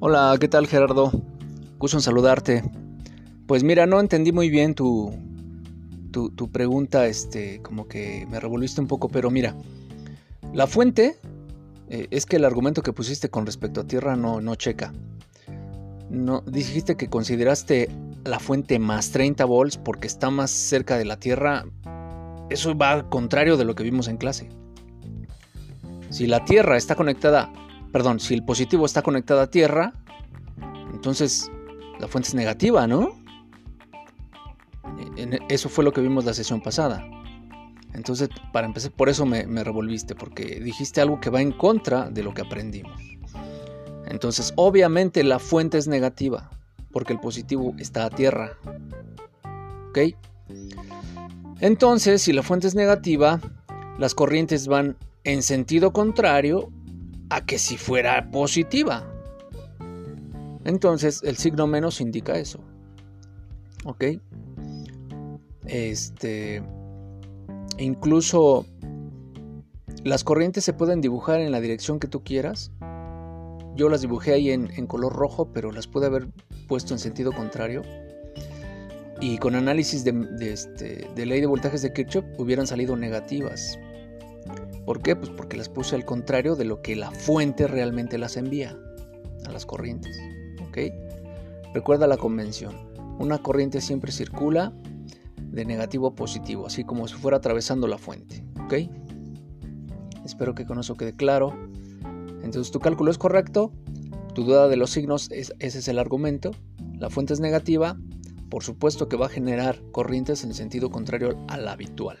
Hola, ¿qué tal Gerardo? Gusto en saludarte. Pues mira, no entendí muy bien tu, tu, pregunta, este, como que me revolviste un poco, pero mira, la fuente eh, es que el argumento que pusiste con respecto a tierra no, no checa. No, dijiste que consideraste la fuente más 30 volts porque está más cerca de la tierra. Eso va al contrario de lo que vimos en clase. Si la tierra está conectada, perdón, si el positivo está conectado a tierra, entonces la fuente es negativa, ¿no? Eso fue lo que vimos la sesión pasada. Entonces, para empezar, por eso me, revolviste, porque dijiste algo que va en contra de lo que aprendimos. Entonces, obviamente la fuente es negativa, porque el positivo está a tierra. ¿Ok? Entonces, si la fuente es negativa, las corrientes van en sentido contrario a que si fuera positiva. Entonces, el signo menos indica eso. ¿Ok? Este, incluso las corrientes se pueden dibujar en la dirección que tú quieras. Yo las dibujé ahí en, color rojo, pero las pude haber puesto en sentido contrario. Y con análisis de, este, de ley de voltajes de Kirchhoff hubieran salido negativas. ¿Por qué? Pues porque las puse al contrario de lo que la fuente realmente las envía a las corrientes. Recuerda la convención. Una corriente siempre circula de negativo a positivo, así como si fuera atravesando la fuente. Espero que con eso quede claro. Entonces tu cálculo es correcto, tu duda de los signos, ese es el argumento. La fuente es negativa, por supuesto que va a generar corrientes en sentido contrario al habitual.